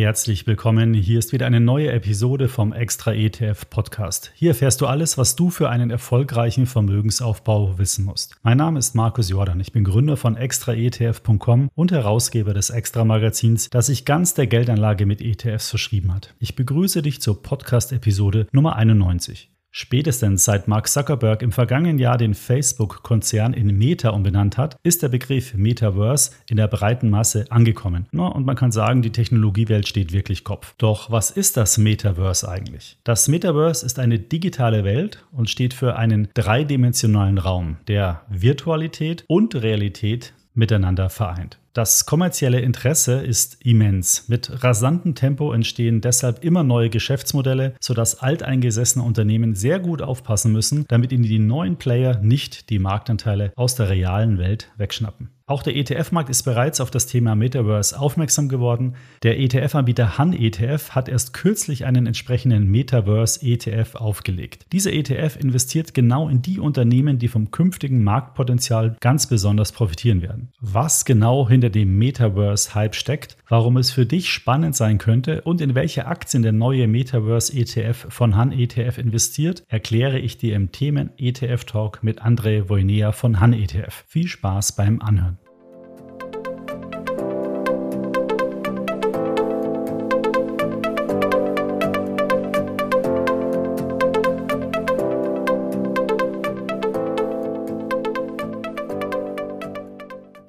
Herzlich willkommen. Hier ist wieder eine neue Episode vom Extra ETF Podcast. Hier erfährst du alles, was du für einen erfolgreichen Vermögensaufbau wissen musst. Mein Name ist Markus Jordan. Ich bin Gründer von extraetf.com und Herausgeber des Extra Magazins, das sich ganz der Geldanlage mit ETFs verschrieben hat. Ich begrüße dich zur Podcast Episode Nummer 91. Spätestens seit Mark Zuckerberg im vergangenen Jahr den Facebook-Konzern in Meta umbenannt hat, ist der Begriff Metaverse in der breiten Masse angekommen. und man kann sagen, die Technologiewelt steht wirklich Kopf. Doch was ist das Metaverse eigentlich? Das Metaverse ist eine digitale Welt und steht für einen dreidimensionalen Raum, der Virtualität und Realität miteinander vereint. Das kommerzielle Interesse ist immens. Mit rasantem Tempo entstehen deshalb immer neue Geschäftsmodelle, sodass alteingesessene Unternehmen sehr gut aufpassen müssen, damit ihnen die neuen Player nicht die Marktanteile aus der realen Welt wegschnappen. Auch der ETF-Markt ist bereits auf das Thema Metaverse aufmerksam geworden. Der ETF-Anbieter Han ETF hat erst kürzlich einen entsprechenden Metaverse-ETF aufgelegt. Dieser ETF investiert genau in die Unternehmen, die vom künftigen Marktpotenzial ganz besonders profitieren werden. Was genau hinter dem Metaverse-Hype steckt, warum es für dich spannend sein könnte und in welche Aktien der neue Metaverse-ETF von Han ETF investiert, erkläre ich dir im Themen ETF-Talk mit André Wojnea von Han ETF. Viel Spaß beim Anhören.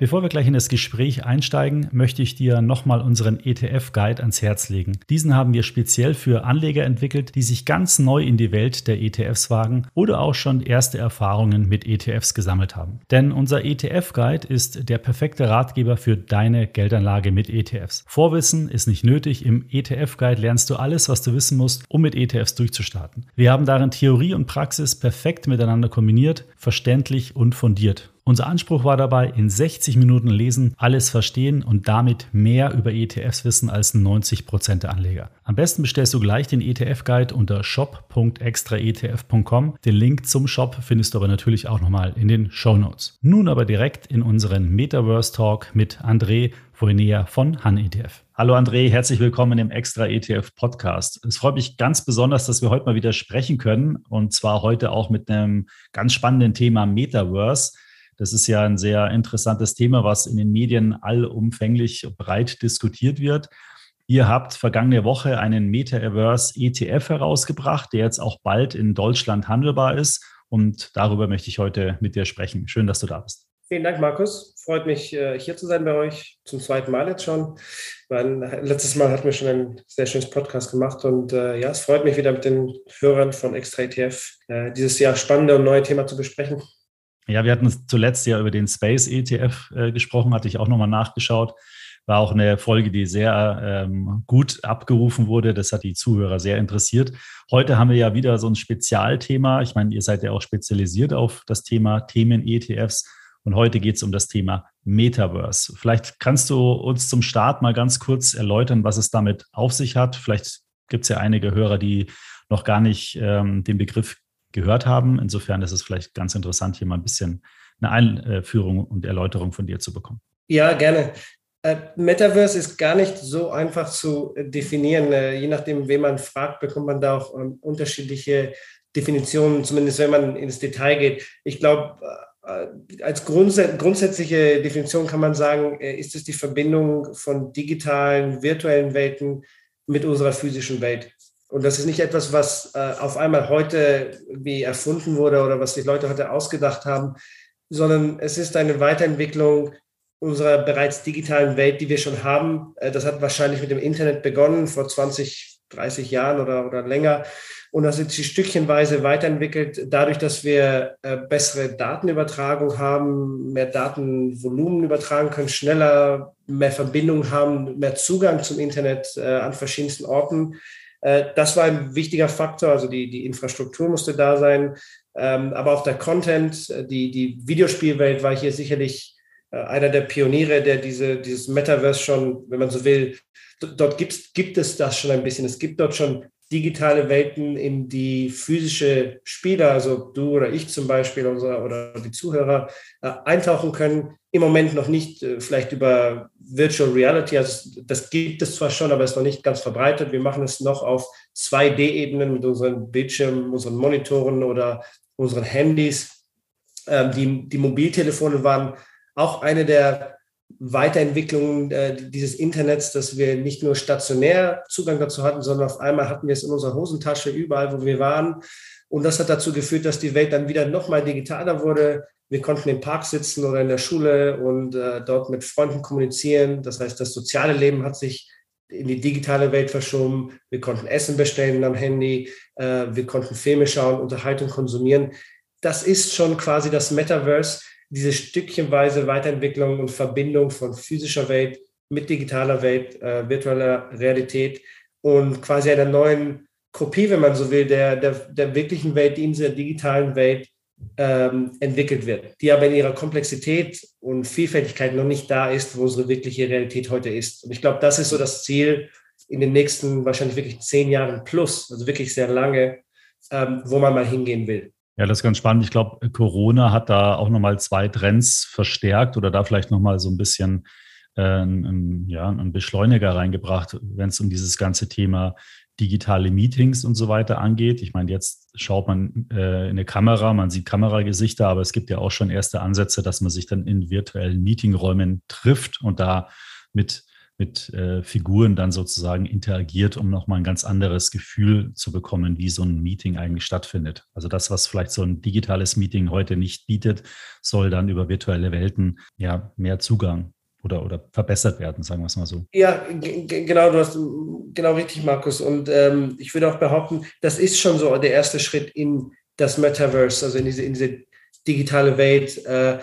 Bevor wir gleich in das Gespräch einsteigen, möchte ich dir nochmal unseren ETF-Guide ans Herz legen. Diesen haben wir speziell für Anleger entwickelt, die sich ganz neu in die Welt der ETFs wagen oder auch schon erste Erfahrungen mit ETFs gesammelt haben. Denn unser ETF-Guide ist der perfekte Ratgeber für deine Geldanlage mit ETFs. Vorwissen ist nicht nötig. Im ETF-Guide lernst du alles, was du wissen musst, um mit ETFs durchzustarten. Wir haben darin Theorie und Praxis perfekt miteinander kombiniert, verständlich und fundiert. Unser Anspruch war dabei, in 60 Minuten lesen, alles verstehen und damit mehr über ETFs wissen als 90% der Anleger. Am besten bestellst du gleich den ETF-Guide unter shop.extraetf.com. Den Link zum Shop findest du aber natürlich auch nochmal in den Show Notes. Nun aber direkt in unseren Metaverse Talk mit André Voinea von Han ETF. Hallo André, herzlich willkommen im Extra ETF Podcast. Es freut mich ganz besonders, dass wir heute mal wieder sprechen können und zwar heute auch mit einem ganz spannenden Thema Metaverse. Das ist ja ein sehr interessantes Thema, was in den Medien allumfänglich breit diskutiert wird. Ihr habt vergangene Woche einen Metaverse ETF herausgebracht, der jetzt auch bald in Deutschland handelbar ist. Und darüber möchte ich heute mit dir sprechen. Schön, dass du da bist. Vielen Dank, Markus. Freut mich, äh, hier zu sein bei euch. Zum zweiten Mal jetzt schon. letztes Mal hatten wir schon ein sehr schönes Podcast gemacht. Und äh, ja, es freut mich wieder mit den Hörern von Extra ETF äh, dieses Jahr spannende und neue Thema zu besprechen. Ja, wir hatten zuletzt ja über den Space ETF äh, gesprochen, hatte ich auch nochmal nachgeschaut. War auch eine Folge, die sehr ähm, gut abgerufen wurde. Das hat die Zuhörer sehr interessiert. Heute haben wir ja wieder so ein Spezialthema. Ich meine, ihr seid ja auch spezialisiert auf das Thema Themen-ETFs. Und heute geht es um das Thema Metaverse. Vielleicht kannst du uns zum Start mal ganz kurz erläutern, was es damit auf sich hat. Vielleicht gibt es ja einige Hörer, die noch gar nicht ähm, den Begriff gehört haben. Insofern ist es vielleicht ganz interessant, hier mal ein bisschen eine Einführung und Erläuterung von dir zu bekommen. Ja, gerne. Äh, Metaverse ist gar nicht so einfach zu definieren. Äh, je nachdem, wen man fragt, bekommt man da auch ähm, unterschiedliche Definitionen, zumindest wenn man ins Detail geht. Ich glaube, äh, als grundsätzliche Definition kann man sagen, ist es die Verbindung von digitalen, virtuellen Welten mit unserer physischen Welt. Und das ist nicht etwas, was äh, auf einmal heute wie erfunden wurde oder was die Leute heute ausgedacht haben, sondern es ist eine Weiterentwicklung unserer bereits digitalen Welt, die wir schon haben. Äh, das hat wahrscheinlich mit dem Internet begonnen vor 20, 30 Jahren oder, oder länger. Und das ist stückchenweise weiterentwickelt, dadurch, dass wir äh, bessere Datenübertragung haben, mehr Datenvolumen übertragen können, schneller, mehr Verbindungen haben, mehr Zugang zum Internet äh, an verschiedensten Orten das war ein wichtiger Faktor, also die, die Infrastruktur musste da sein, ähm, aber auch der Content, äh, die, die Videospielwelt war hier sicherlich äh, einer der Pioniere, der diese, dieses Metaverse schon, wenn man so will, dort gibt, gibt es das schon ein bisschen. Es gibt dort schon digitale Welten in die physische Spieler, also du oder ich zum Beispiel unser, oder die Zuhörer, äh, eintauchen können. Im Moment noch nicht, äh, vielleicht über Virtual Reality, also das gibt es zwar schon, aber es ist noch nicht ganz verbreitet. Wir machen es noch auf 2D-Ebenen mit unseren Bildschirmen, unseren Monitoren oder unseren Handys. Ähm, die, die Mobiltelefone waren auch eine der Weiterentwicklung äh, dieses Internets, dass wir nicht nur stationär Zugang dazu hatten, sondern auf einmal hatten wir es in unserer Hosentasche überall, wo wir waren. Und das hat dazu geführt, dass die Welt dann wieder noch mal digitaler wurde. Wir konnten im Park sitzen oder in der Schule und äh, dort mit Freunden kommunizieren. Das heißt, das soziale Leben hat sich in die digitale Welt verschoben. Wir konnten Essen bestellen am Handy. Äh, wir konnten Filme schauen, Unterhaltung konsumieren. Das ist schon quasi das Metaverse diese stückchenweise Weiterentwicklung und Verbindung von physischer Welt mit digitaler Welt, äh, virtueller Realität und quasi einer neuen Kopie, wenn man so will, der, der, der wirklichen Welt, die in dieser digitalen Welt ähm, entwickelt wird, die aber in ihrer Komplexität und Vielfältigkeit noch nicht da ist, wo unsere wirkliche Realität heute ist. Und ich glaube, das ist so das Ziel in den nächsten wahrscheinlich wirklich zehn Jahren plus, also wirklich sehr lange, ähm, wo man mal hingehen will. Ja, das ist ganz spannend. Ich glaube, Corona hat da auch nochmal zwei Trends verstärkt oder da vielleicht nochmal so ein bisschen äh, ein, ja, einen Beschleuniger reingebracht, wenn es um dieses ganze Thema digitale Meetings und so weiter angeht. Ich meine, jetzt schaut man äh, in eine Kamera, man sieht Kameragesichter, aber es gibt ja auch schon erste Ansätze, dass man sich dann in virtuellen Meetingräumen trifft und da mit mit äh, Figuren dann sozusagen interagiert, um nochmal ein ganz anderes Gefühl zu bekommen, wie so ein Meeting eigentlich stattfindet. Also das, was vielleicht so ein digitales Meeting heute nicht bietet, soll dann über virtuelle Welten ja mehr Zugang oder, oder verbessert werden, sagen wir es mal so. Ja, genau, du hast genau richtig, Markus. Und ähm, ich würde auch behaupten, das ist schon so der erste Schritt in das Metaverse, also in diese, in diese digitale Welt. Äh,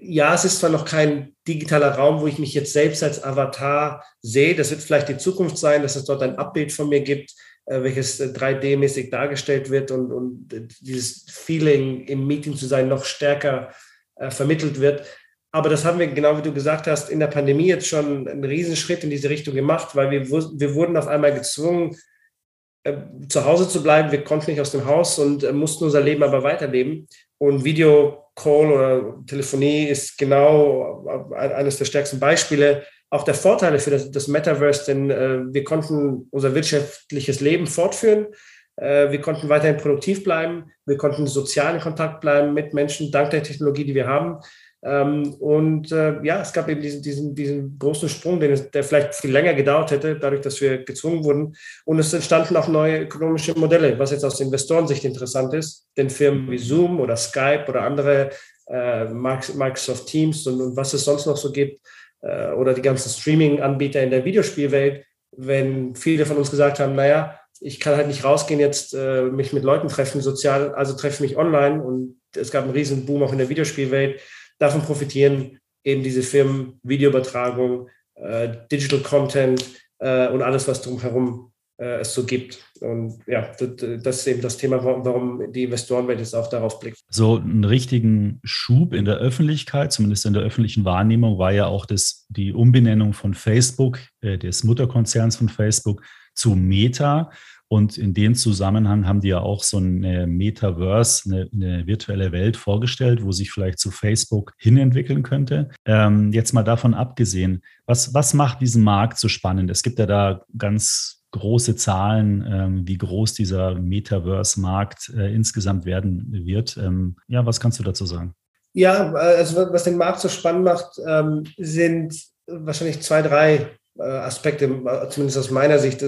ja, es ist zwar noch kein digitaler Raum, wo ich mich jetzt selbst als Avatar sehe. Das wird vielleicht die Zukunft sein, dass es dort ein Abbild von mir gibt, äh, welches 3D-mäßig äh, dargestellt wird und, und dieses Feeling im Meeting zu sein noch stärker äh, vermittelt wird. Aber das haben wir, genau wie du gesagt hast, in der Pandemie jetzt schon einen Riesenschritt in diese Richtung gemacht, weil wir, wir wurden auf einmal gezwungen, äh, zu Hause zu bleiben. Wir konnten nicht aus dem Haus und äh, mussten unser Leben aber weiterleben. Und Videocall oder Telefonie ist genau eines der stärksten Beispiele auch der Vorteile für das, das Metaverse, denn äh, wir konnten unser wirtschaftliches Leben fortführen. Äh, wir konnten weiterhin produktiv bleiben. Wir konnten sozial in Kontakt bleiben mit Menschen dank der Technologie, die wir haben. Ähm, und äh, ja, es gab eben diesen, diesen, diesen großen Sprung, den es, der vielleicht viel länger gedauert hätte, dadurch, dass wir gezwungen wurden. Und es entstanden auch neue ökonomische Modelle, was jetzt aus Investorensicht interessant ist. Denn Firmen wie Zoom oder Skype oder andere äh, Microsoft Teams und, und, was es sonst noch so gibt, oder die ganzen Streaming-Anbieter in der Videospielwelt, wenn viele von uns gesagt haben, naja, ich kann halt nicht rausgehen, jetzt äh, mich mit Leuten treffen, sozial, also treffe mich online. Und es gab einen riesen Boom auch in der Videospielwelt Davon profitieren eben diese Firmen, Videoübertragung, äh, Digital Content äh, und alles, was drumherum äh, es so gibt. Und ja, das, ist eben das Thema, warum die Investorenwelt jetzt auch darauf blickt. So einen richtigen Schub in der Öffentlichkeit, zumindest in der öffentlichen Wahrnehmung, war ja auch das, die Umbenennung von Facebook, äh, des Mutterkonzerns von Facebook, zu Meta. Und in dem Zusammenhang haben die ja auch so eine Metaverse, eine, eine virtuelle Welt vorgestellt, wo sich vielleicht zu Facebook hinentwickeln könnte. Ähm, jetzt mal davon abgesehen, was, was macht diesen Markt so spannend? Es gibt ja da ganz große Zahlen, ähm, wie groß dieser Metaverse-Markt äh, insgesamt werden wird. Ähm, ja, was kannst du dazu sagen? Ja, also was den Markt so spannend macht, ähm, sind wahrscheinlich zwei, drei äh, Aspekte, zumindest aus meiner Sicht.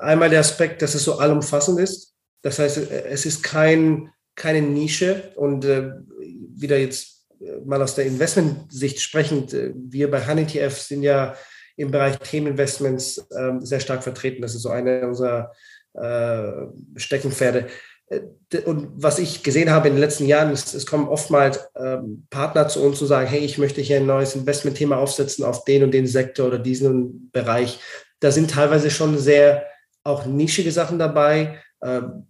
Einmal der Aspekt, dass es so allumfassend ist. Das heißt, es ist kein, keine Nische und äh, wieder jetzt äh, mal aus der Investmentsicht sprechend, äh, wir bei HoneyTF sind ja im Bereich Themeninvestments äh, sehr stark vertreten. Das ist so eine unserer äh, Steckenpferde. Äh, und was ich gesehen habe in den letzten Jahren, ist, es kommen oftmals ähm, Partner zu uns und sagen, hey, ich möchte hier ein neues Investmentthema aufsetzen auf den und den Sektor oder diesen Bereich. Da sind teilweise schon sehr auch nischige Sachen dabei. Ähm,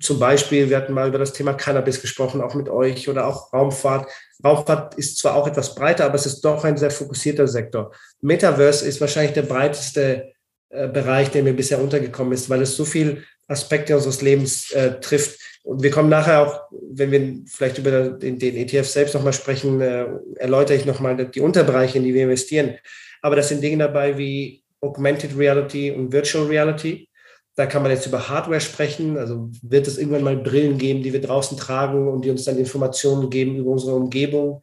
zum Beispiel, wir hatten mal über das Thema Cannabis gesprochen, auch mit euch oder auch Raumfahrt. Raumfahrt ist zwar auch etwas breiter, aber es ist doch ein sehr fokussierter Sektor. Metaverse ist wahrscheinlich der breiteste äh, Bereich, der mir bisher untergekommen ist, weil es so viel Aspekte unseres Lebens äh, trifft. Und wir kommen nachher auch, wenn wir vielleicht über den, den ETF selbst nochmal sprechen, äh, erläutere ich nochmal die Unterbereiche, in die wir investieren. Aber das sind Dinge dabei wie Augmented Reality und Virtual Reality. Da kann man jetzt über Hardware sprechen. Also wird es irgendwann mal Brillen geben, die wir draußen tragen und die uns dann Informationen geben über unsere Umgebung.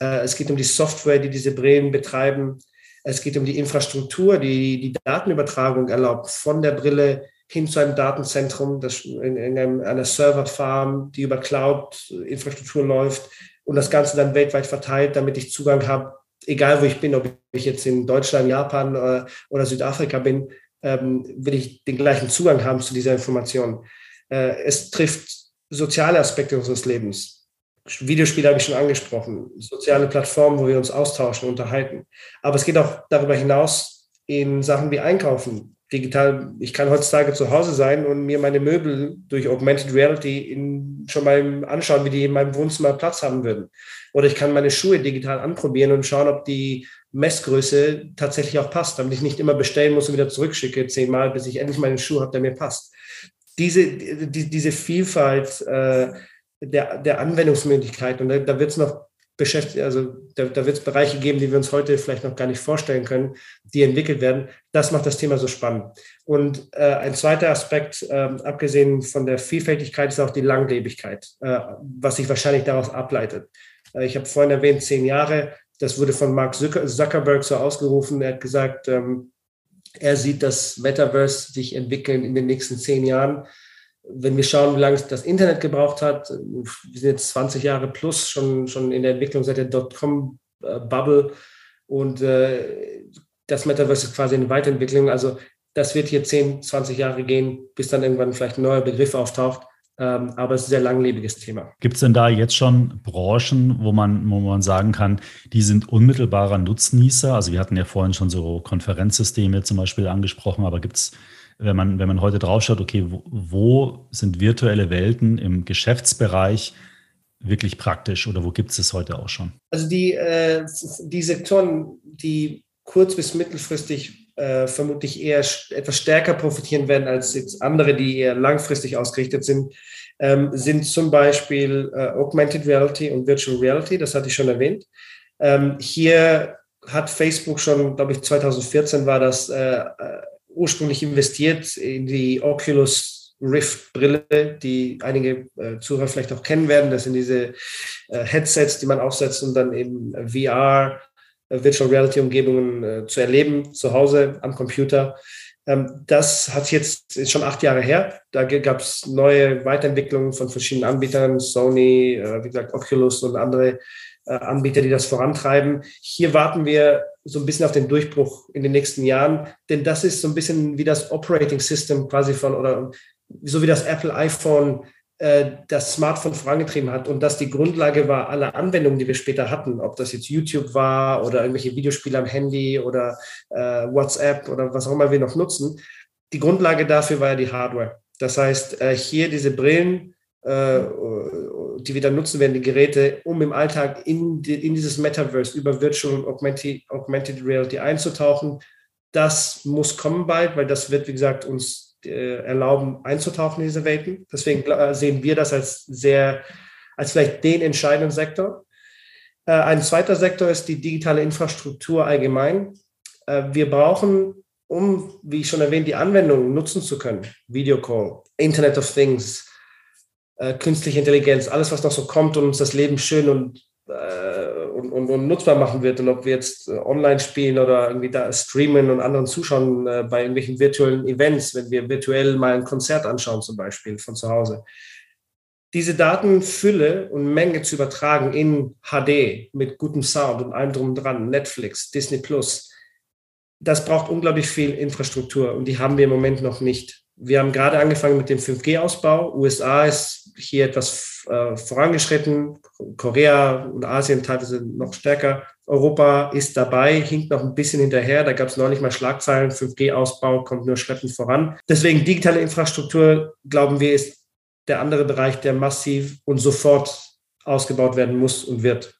Äh, es geht um die Software, die diese Brillen betreiben. Es geht um die Infrastruktur, die die Datenübertragung erlaubt von der Brille hin zu einem Datenzentrum, das in, in einem, einer Serverfarm, die über Cloud-Infrastruktur läuft und das Ganze dann weltweit verteilt, damit ich Zugang habe, egal wo ich bin, ob ich jetzt in Deutschland, Japan oder, äh, oder Südafrika bin, ähm, will ich den gleichen Zugang haben zu dieser Information. Äh, es trifft soziale Aspekte unseres Lebens. Videospiele habe ich schon angesprochen, soziale Plattformen, wo wir uns austauschen, unterhalten. Aber es geht auch darüber hinaus in Sachen wie Einkaufen, digital, ich kann heutzutage zu Hause sein und mir meine Möbel durch Augmented Reality in, schon mal anschauen, wie die in meinem Wohnzimmer Platz haben würden. Oder ich kann meine Schuhe digital anprobieren und schauen, ob die Messgröße tatsächlich auch passt, damit ich nicht immer bestellen muss und wieder zurückschicke, zehnmal, bis ich endlich meinen Schuh habe, der mir passt. Diese, die, diese Vielfalt äh, der, der Anwendungsmöglichkeiten, und da, da wird es noch beschäftigt, also da, da wird es Bereiche geben, die wir uns heute vielleicht noch gar nicht vorstellen können, die entwickelt werden. Das macht das Thema so spannend. Und äh, ein zweiter Aspekt, äh, abgesehen von der Vielfältigkeit, ist auch die Langlebigkeit, äh, was sich wahrscheinlich daraus ableitet. Äh, ich habe vorhin erwähnt, zehn Jahre. Das wurde von Mark Zuckerberg so ausgerufen. Er hat gesagt, ähm, er sieht das Metaverse sich entwickeln in den nächsten zehn Jahren wenn wir schauen, wie lange das Internet gebraucht hat, wir sind jetzt 20 Jahre plus schon, schon in der Entwicklung seit der Dotcom-Bubble und äh, das Metaverse ist quasi eine Weiterentwicklung. Also das wird hier 10, 20 Jahre gehen, bis dann irgendwann vielleicht ein neuer Begriff auftaucht. Ähm, aber es ist ein sehr langlebiges Thema. Gibt es denn da jetzt schon Branchen, wo man, wo man sagen kann, die sind unmittelbarer Nutznießer? Also wir hatten ja vorhin schon so Konferenzsysteme zum Beispiel angesprochen, aber gibt es wenn man, wenn man heute draufschaut, okay, wo, wo sind virtuelle Welten im Geschäftsbereich wirklich praktisch oder wo gibt es es heute auch schon? Also die, äh, die Sektoren, die kurz- bis mittelfristig äh, vermutlich eher etwas stärker profitieren werden als jetzt andere, die eher langfristig ausgerichtet sind, ähm, sind zum Beispiel äh, Augmented Reality und Virtual Reality, das hatte ich schon erwähnt. Ähm, hier hat Facebook schon, glaube ich, 2014 war das, äh, äh ursprünglich investiert in die Oculus Rift Brille, die einige äh, Zuhörer vielleicht auch kennen werden. Das sind diese äh, Headsets, die man aufsetzt, um dann eben VR, äh, Virtual Reality Umgebungen äh, zu erleben, zu Hause am Computer. Ähm, das hat jetzt ist schon acht Jahre her. Da gab es neue Weiterentwicklungen von verschiedenen Anbietern, Sony, äh, wie gesagt, Oculus und andere Anbieter, die das vorantreiben. Hier warten wir so ein bisschen auf den Durchbruch in den nächsten Jahren, denn das ist so ein bisschen wie das Operating System quasi von oder so wie das Apple iPhone äh, das Smartphone vorangetrieben hat und das die Grundlage war aller Anwendungen, die wir später hatten, ob das jetzt YouTube war oder irgendwelche Videospiele am Handy oder äh, WhatsApp oder was auch immer wir noch nutzen. Die Grundlage dafür war ja die Hardware. Das heißt, äh, hier diese Brillen die wir dann nutzen werden, die Geräte, um im Alltag in, die, in dieses Metaverse über Virtual und Augmented, Augmented Reality einzutauchen. Das muss kommen bald, weil das wird, wie gesagt, uns äh, erlauben, einzutauchen in diese Welten. Deswegen äh, sehen wir das als sehr, als vielleicht den entscheidenden Sektor. Äh, ein zweiter Sektor ist die digitale Infrastruktur allgemein. Äh, wir brauchen, um, wie ich schon erwähnt, die Anwendungen nutzen zu können, Video Call, Internet of Things, äh, künstliche Intelligenz, alles, was noch so kommt und uns das Leben schön und, äh, und, und, und, nutzbar machen wird. Und ob wir jetzt äh, online spielen oder irgendwie da streamen und anderen zuschauen äh, bei irgendwelchen virtuellen Events, wenn wir virtuell mal ein Konzert anschauen, zum Beispiel von zu Hause. Diese Datenfülle und Menge zu übertragen in HD mit gutem Sound und allem drum dran, Netflix, Disney Plus, das braucht unglaublich viel Infrastruktur und die haben wir im Moment noch nicht. Wir haben gerade angefangen mit dem 5G-Ausbau. USA ist hier etwas äh, vorangeschritten, Korea und Asien teilweise noch stärker. Europa ist dabei, hinkt noch ein bisschen hinterher. Da gab es neulich mal Schlagzeilen, 5G-Ausbau kommt nur schleppend voran. Deswegen digitale Infrastruktur, glauben wir, ist der andere Bereich, der massiv und sofort ausgebaut werden muss und wird.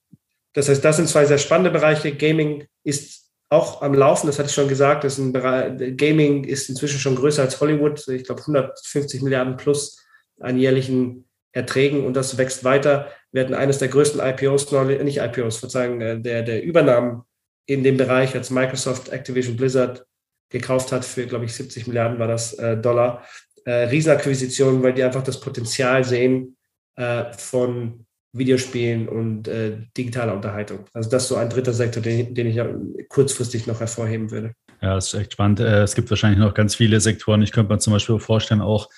Das heißt, das sind zwei sehr spannende Bereiche. Gaming ist auch am Laufen, das hatte ich schon gesagt, ist Bereich, Gaming ist inzwischen schon größer als Hollywood. Ich glaube 150 Milliarden plus an jährlichen Erträgen und das wächst weiter. Wir hatten eines der größten IPOs, nicht IPOs, Verzeihung, äh, der, der Übernahmen in dem Bereich, als Microsoft Activision Blizzard gekauft hat für, glaube ich, 70 Milliarden war das äh, Dollar. Äh, Riesenakquisitionen, weil die einfach das Potenzial sehen äh, von Videospielen und äh, digitaler Unterhaltung. Also das ist so ein dritter Sektor, den, den ich ja kurzfristig noch hervorheben würde. Ja, das ist echt spannend. Äh, es gibt wahrscheinlich noch ganz viele Sektoren. Ich könnte mir zum Beispiel vorstellen, auch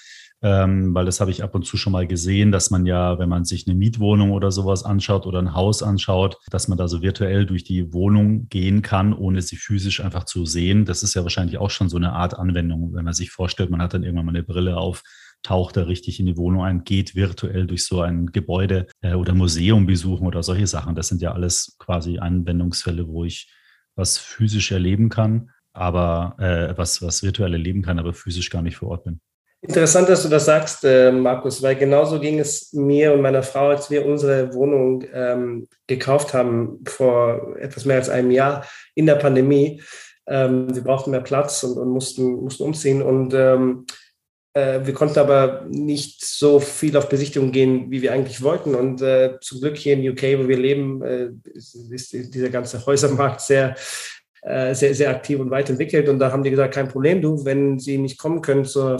ähm, weil das habe ich ab und zu schon mal gesehen, dass man ja, wenn man sich eine Mietwohnung oder sowas anschaut oder ein Haus anschaut, dass man da so virtuell durch die Wohnung gehen kann, ohne sie physisch einfach zu sehen. Das ist ja wahrscheinlich auch schon so eine Art Anwendung, wenn man sich vorstellt, man hat dann irgendwann mal eine Brille auf, taucht da richtig in die Wohnung ein, geht virtuell durch so ein Gebäude äh, oder Museum besuchen oder solche Sachen. Das sind ja alles quasi Anwendungsfälle, wo ich was physisch erleben kann, aber äh, was, was virtuell erleben kann, aber physisch gar nicht vor Ort bin. Interessant, dass du das sagst, äh, Markus, weil genauso ging es mir und meiner Frau, als wir unsere Wohnung ähm, gekauft haben vor etwas mehr als einem Jahr in der Pandemie. Ähm, wir brauchten mehr Platz und, und mussten, mussten umziehen und ähm, äh, wir konnten aber nicht so viel auf Besichtigung gehen, wie wir eigentlich wollten. Und äh, zum Glück hier in UK, wo wir leben, äh, ist, ist dieser ganze Häusermarkt sehr äh, sehr, sehr aktiv und weit entwickelt. Und da haben die gesagt, kein Problem, du, wenn Sie nicht kommen können zur,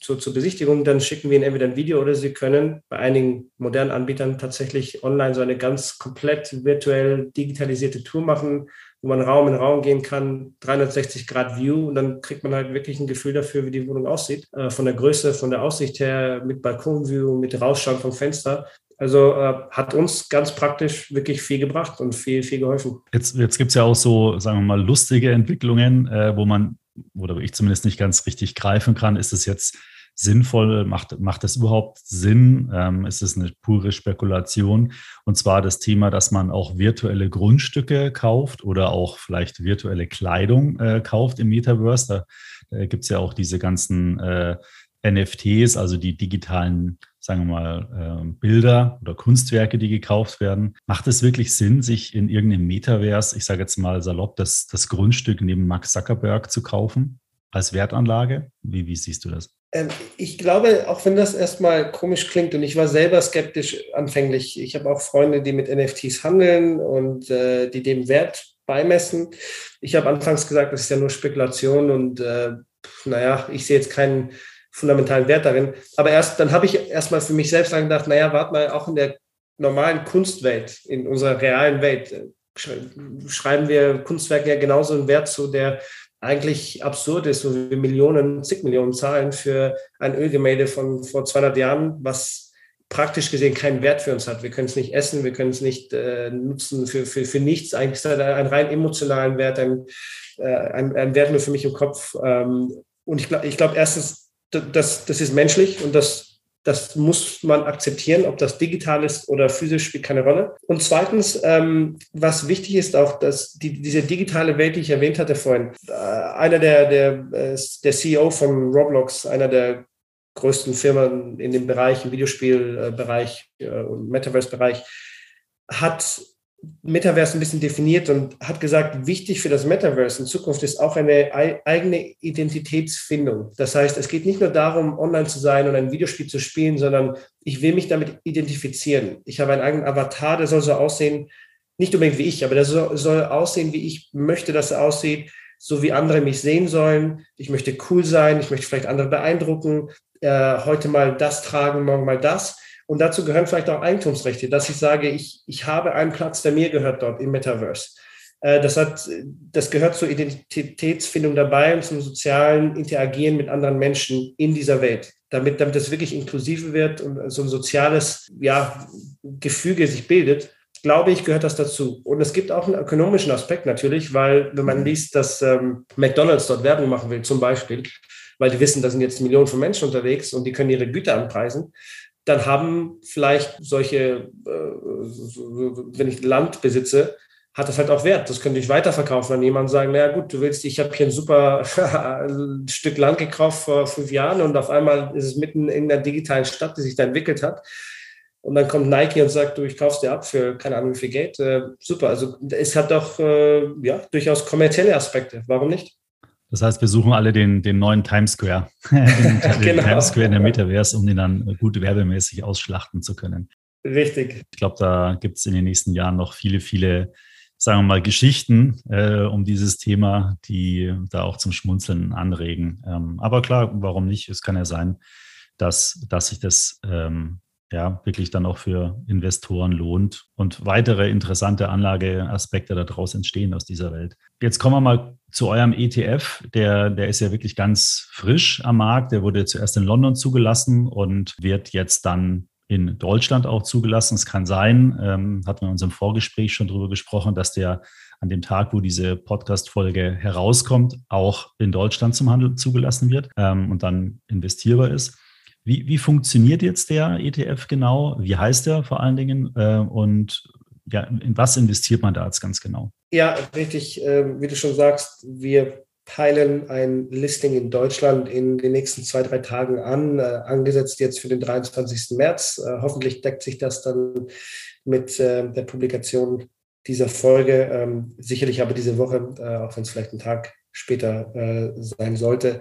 zur, zur Besichtigung, dann schicken wir Ihnen entweder ein Video oder Sie können bei einigen modernen Anbietern tatsächlich online so eine ganz komplett virtuell digitalisierte Tour machen, wo man Raum in Raum gehen kann, 360 Grad View und dann kriegt man halt wirklich ein Gefühl dafür, wie die Wohnung aussieht. Äh, von der Größe, von der Aussicht her, mit Balkonview, mit Rausschauen vom Fenster. Also äh, hat uns ganz praktisch wirklich viel gebracht und viel, viel geholfen. Jetzt, jetzt gibt es ja auch so, sagen wir mal, lustige Entwicklungen, äh, wo man, oder ich zumindest nicht ganz richtig greifen kann. Ist es jetzt sinnvoll? Macht, macht das überhaupt Sinn? Ähm, ist es eine pure Spekulation? Und zwar das Thema, dass man auch virtuelle Grundstücke kauft oder auch vielleicht virtuelle Kleidung äh, kauft im Metaverse. Da äh, gibt es ja auch diese ganzen äh, NFTs, also die digitalen sagen wir mal, äh, Bilder oder Kunstwerke, die gekauft werden. Macht es wirklich Sinn, sich in irgendeinem Metaverse, ich sage jetzt mal salopp, das, das Grundstück neben Max Zuckerberg zu kaufen als Wertanlage? Wie, wie siehst du das? Ähm, ich glaube, auch wenn das erstmal komisch klingt und ich war selber skeptisch anfänglich, ich habe auch Freunde, die mit NFTs handeln und äh, die dem Wert beimessen. Ich habe anfangs gesagt, das ist ja nur Spekulation und äh, naja, ich sehe jetzt keinen fundamentalen Wert darin. Aber erst dann habe ich erstmal für mich selbst gedacht, naja, warte mal, auch in der normalen Kunstwelt, in unserer realen Welt, äh, schreiben wir Kunstwerken ja genauso einen Wert zu, der eigentlich absurd ist, wo wir Millionen, zig Millionen zahlen für ein Ölgemälde von vor 200 Jahren, was praktisch gesehen keinen Wert für uns hat. Wir können es nicht essen, wir können es nicht äh, nutzen für, für, für nichts. Eigentlich ist es ein rein emotionalen Wert, ein, äh, ein, ein Wert nur für mich im Kopf. Ähm, und ich glaube, ich glaub, erstens das, das ist menschlich und das, das muss man akzeptieren, ob das digital ist oder physisch, spielt keine Rolle. Und zweitens, ähm, was wichtig ist auch, dass die, diese digitale Welt, die ich erwähnt hatte vorhin, äh, einer der, der, äh, der CEO von Roblox, einer der größten Firmen in dem Bereich, im Videospielbereich äh, und Metaverse-Bereich, hat Metaverse ein bisschen definiert und hat gesagt, wichtig für das Metaverse in Zukunft ist auch eine eigene Identitätsfindung. Das heißt, es geht nicht nur darum, online zu sein und ein Videospiel zu spielen, sondern ich will mich damit identifizieren. Ich habe einen eigenen Avatar, der soll so aussehen, nicht unbedingt wie ich, aber der soll, aussehen, wie ich möchte, dass er aussieht, so wie andere mich sehen sollen. Ich möchte cool sein, ich möchte vielleicht andere beeindrucken, äh, heute mal das tragen, morgen mal das. Und dazu gehören vielleicht auch Eigentumsrechte, dass ich sage, ich, ich habe einen Platz, der mir gehört dort im Metaverse. Äh, das, hat, das gehört zur Identitätsfindung dabei und zum sozialen Interagieren mit anderen Menschen in dieser Welt, damit, damit es wirklich inklusive wird und so ein soziales ja, Gefüge sich bildet. Glaube ich, gehört das dazu. Und es gibt auch einen ökonomischen Aspekt natürlich, weil wenn man liest, dass ähm, McDonald's dort Werbung machen will, zum Beispiel, weil die wissen, da sind jetzt Millionen von Menschen unterwegs und die können ihre Güter anpreisen, dann haben vielleicht solche, äh, wenn ich Land besitze, hat das halt auch Wert. Das könnte ich weiterverkaufen an jemanden sagen, naja gut, du willst, ich habe hier ein super Stück Land gekauft vor fünf Jahren und auf einmal ist es mitten in der digitalen Stadt, die sich da entwickelt hat. und dann kommt Nike und sagt, du, ich kauf's dir ab für keine Ahnung wie viel Geld. Äh, super, also es hat doch äh, ja, durchaus kommerzielle Aspekte. Warum nicht? Das heißt, wir suchen alle den, den neuen Times Square, den, den genau. Times Square in der Metaverse, um den dann gut werbemäßig ausschlachten zu können. Richtig. Ich glaube, da gibt es in den nächsten Jahren noch viele, viele, sagen wir mal, Geschichten äh, um dieses Thema, die da auch zum Schmunzeln anregen. Ähm, aber klar, warum nicht? Es kann ja sein, dass, dass sich das ähm, ja wirklich dann auch für Investoren lohnt und weitere interessante Anlageaspekte daraus entstehen aus dieser Welt. Jetzt kommen wir mal zu eurem ETF. Der, der ist ja wirklich ganz frisch am Markt. Der wurde zuerst in London zugelassen und wird jetzt dann in Deutschland auch zugelassen. Es kann sein, ähm, hatten wir in unserem Vorgespräch schon darüber gesprochen, dass der an dem Tag, wo diese Podcast-Folge herauskommt, auch in Deutschland zum Handel zugelassen wird ähm, und dann investierbar ist. Wie, wie funktioniert jetzt der ETF genau? Wie heißt er vor allen Dingen? Äh, und ja, in was investiert man da jetzt ganz genau? Ja, richtig. Äh, wie du schon sagst, wir peilen ein Listing in Deutschland in den nächsten zwei, drei Tagen an, äh, angesetzt jetzt für den 23. März. Äh, hoffentlich deckt sich das dann mit äh, der Publikation dieser Folge. Ähm, sicherlich aber diese Woche, äh, auch wenn es vielleicht einen Tag später äh, sein sollte.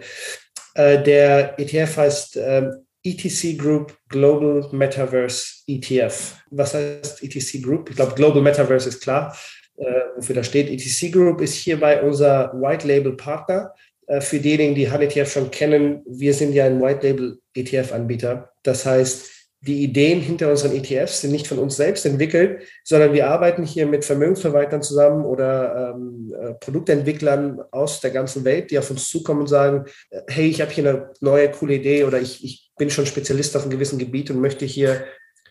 Äh, der ETF heißt ähm, ETC Group Global Metaverse ETF. Was heißt ETC Group? Ich glaube, Global Metaverse ist klar, äh, wofür das steht. ETC Group ist hierbei unser White Label Partner. Äh, für diejenigen, die HAN-ETF schon kennen, wir sind ja ein White Label ETF-Anbieter. Das heißt, die Ideen hinter unseren ETFs sind nicht von uns selbst entwickelt, sondern wir arbeiten hier mit Vermögensverwaltern zusammen oder ähm, äh, Produktentwicklern aus der ganzen Welt, die auf uns zukommen und sagen, äh, hey, ich habe hier eine neue, coole Idee oder ich, ich bin schon Spezialist auf einem gewissen Gebiet und möchte hier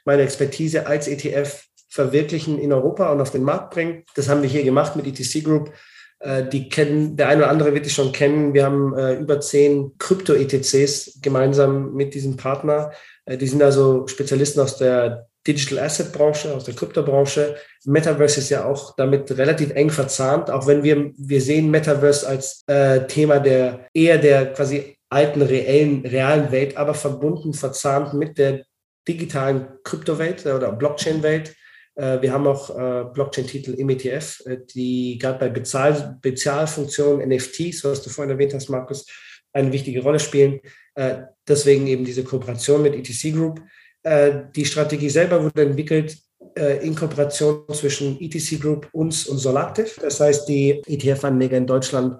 meine Expertise als ETF verwirklichen in Europa und auf den Markt bringen. Das haben wir hier gemacht mit ETC Group. Äh, die kennen, der eine oder andere wird die schon kennen. Wir haben äh, über zehn Krypto-ETCs gemeinsam mit diesem Partner. Äh, die sind also Spezialisten aus der Digital Asset Branche, aus der Kryptobranche. Metaverse ist ja auch damit relativ eng verzahnt, auch wenn wir, wir sehen Metaverse als äh, Thema der eher der quasi alten, reellen, realen Welt, aber verbunden, verzahnt mit der digitalen Kryptowelt oder Blockchain-Welt. Äh, wir haben auch äh, Blockchain-Titel im ETF, die gerade bei Bezahl Bezahlfunktionen, NFTs, was du vorhin erwähnt hast, Markus, eine wichtige Rolle spielen. Äh, deswegen eben diese Kooperation mit ETC Group. Äh, die Strategie selber wurde entwickelt äh, in Kooperation zwischen ETC Group, uns und Solactive. Das heißt, die ETF-Anleger in Deutschland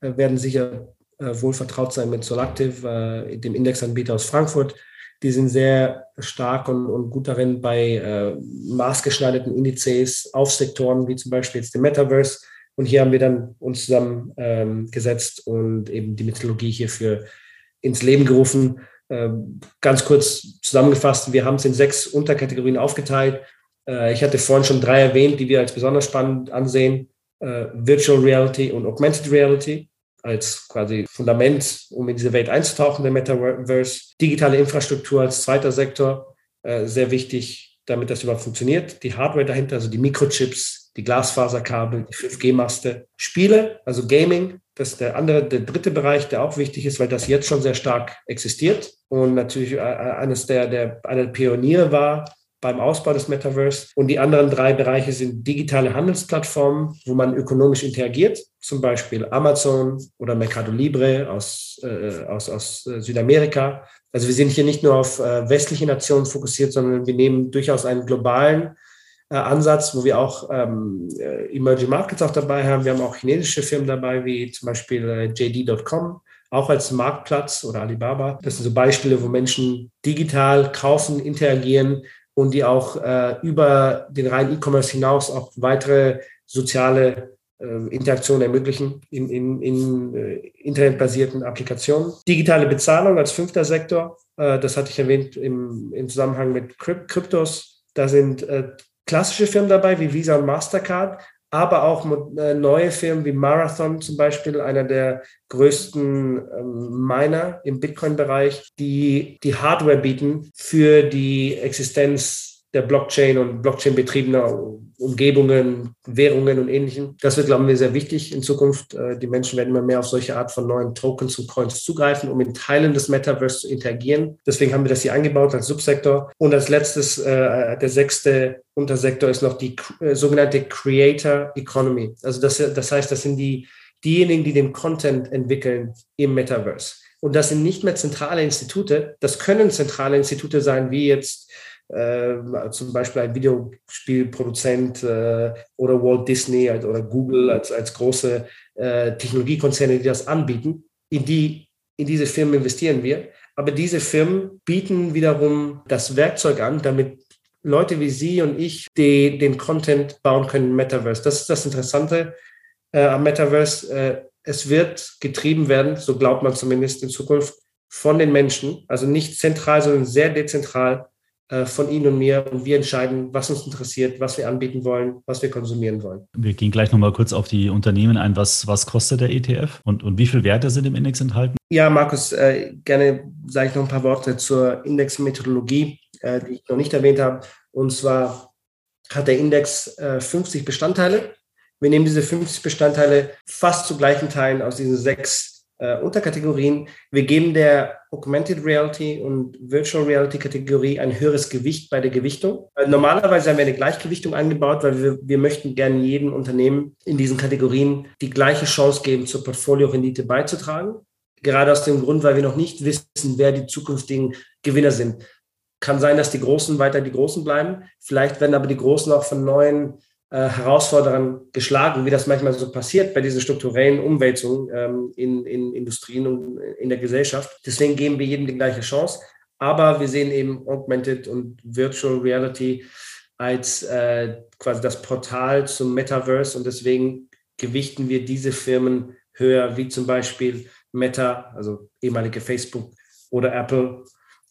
werden sicher wohl vertraut sein mit Solactive, dem Indexanbieter aus Frankfurt. Die sind sehr stark und, und gut darin, bei äh, maßgeschneiderten Indizes auf Sektoren wie zum Beispiel jetzt dem Metaverse. Und hier haben wir dann uns zusammen ähm, und eben die Methodologie hierfür ins Leben gerufen. Ähm, ganz kurz zusammengefasst, wir haben es in sechs Unterkategorien aufgeteilt. Äh, ich hatte vorhin schon drei erwähnt, die wir als besonders spannend ansehen. Äh, Virtual Reality und Augmented Reality als quasi Fundament, um in diese Welt einzutauchen, der Metaverse. Digitale Infrastruktur als zweiter Sektor, äh, sehr wichtig, damit das überhaupt funktioniert. Die Hardware dahinter, also die Mikrochips, die Glasfaserkabel, die 5G-Maste. Spiele, also Gaming, das ist der andere, der dritte Bereich, der auch wichtig ist, weil das jetzt schon sehr stark existiert und natürlich äh, eines der, der, einer der Pioniere war beim Ausbau des Metaverse. Und die anderen drei Bereiche sind digitale Handelsplattformen, wo man ökonomisch interagiert, zum Beispiel Amazon oder Mercado Libre aus, äh, aus, aus äh, Südamerika. Also wir sind hier nicht nur auf äh, westliche Nationen fokussiert, sondern wir nehmen durchaus einen globalen äh, Ansatz, wo wir auch ähm, äh, Emerging Markets auch dabei haben. Wir haben auch chinesische Firmen dabei, wie zum Beispiel äh, JD.com, auch als Marktplatz oder Alibaba. Das sind so Beispiele, wo Menschen digital kaufen, interagieren und die auch äh, über den reinen E-Commerce hinaus auch weitere soziale äh, Interaktionen ermöglichen in, in, in äh, internetbasierten Applikationen. Digitale Bezahlung als fünfter Sektor, das hatte ich erwähnt im, im Zusammenhang mit Kryptos. Da sind klassische Firmen dabei wie Visa und Mastercard, aber auch äh, neue Firmen wie Marathon zum Beispiel, einer der größten ähm, Miner im Bitcoin-Bereich, die die Hardware bieten für die Existenz der Blockchain und Blockchain-betriebener Umgebungen, Währungen und Ähnlichem. Das wird, glauben wir, sehr wichtig in Zukunft. Äh, die Menschen werden immer mehr auf solche Art von neuen Tokens und Coins zugreifen, um in Teilen des Metaverse zu interagieren. Deswegen haben wir das hier eingebaut als Subsektor. Und als letztes, äh, der sechste Untersektor ist noch die äh, sogenannte Creator Economy. Also das, das heißt, das sind die, diejenigen, die den Content entwickeln im Metaverse. Und das sind nicht mehr zentrale Institute. Das können zentrale Institute sein, wie jetzt äh, zum Beispiel ein Videospielproduzent äh, oder Walt Disney oder Google als, als große äh, Technologiekonzerne, die das anbieten. In, die, in diese Firmen investieren wir. Aber diese Firmen bieten wiederum das Werkzeug an, damit Leute wie Sie und ich die, den Content bauen können im Metaverse. Das ist das Interessante äh, am Metaverse. Äh, es wird getrieben werden, so glaubt man zumindest in Zukunft, von den Menschen. Also nicht zentral, sondern sehr dezentral von Ihnen und mir und wir entscheiden, was uns interessiert, was wir anbieten wollen, was wir konsumieren wollen. Wir gehen gleich nochmal kurz auf die Unternehmen ein. Was, was kostet der ETF und, und wie viele Werte sind im Index enthalten? Ja, Markus, äh, gerne sage ich noch ein paar Worte zur Indexmethodologie, äh, die ich noch nicht erwähnt habe. Und zwar hat der Index äh, 50 Bestandteile. Wir nehmen diese 50 Bestandteile fast zu gleichen Teilen aus diesen sechs äh, Unterkategorien. Wir geben der Augmented Reality und Virtual Reality Kategorie ein höheres Gewicht bei der Gewichtung. Äh, normalerweise haben wir eine Gleichgewichtung eingebaut, weil wir, wir möchten gerne jedem Unternehmen in diesen Kategorien die gleiche Chance geben, zur Portfolio-Rendite beizutragen. Gerade aus dem Grund, weil wir noch nicht wissen, wer die zukünftigen Gewinner sind. Kann sein, dass die Großen weiter die Großen bleiben. Vielleicht werden aber die Großen auch von neuen äh, Herausforderern geschlagen, wie das manchmal so passiert bei diesen strukturellen Umwälzungen ähm, in, in Industrien und in der Gesellschaft. Deswegen geben wir jedem die gleiche Chance. Aber wir sehen eben Augmented und Virtual Reality als äh, quasi das Portal zum Metaverse und deswegen gewichten wir diese Firmen höher, wie zum Beispiel Meta, also ehemalige Facebook oder Apple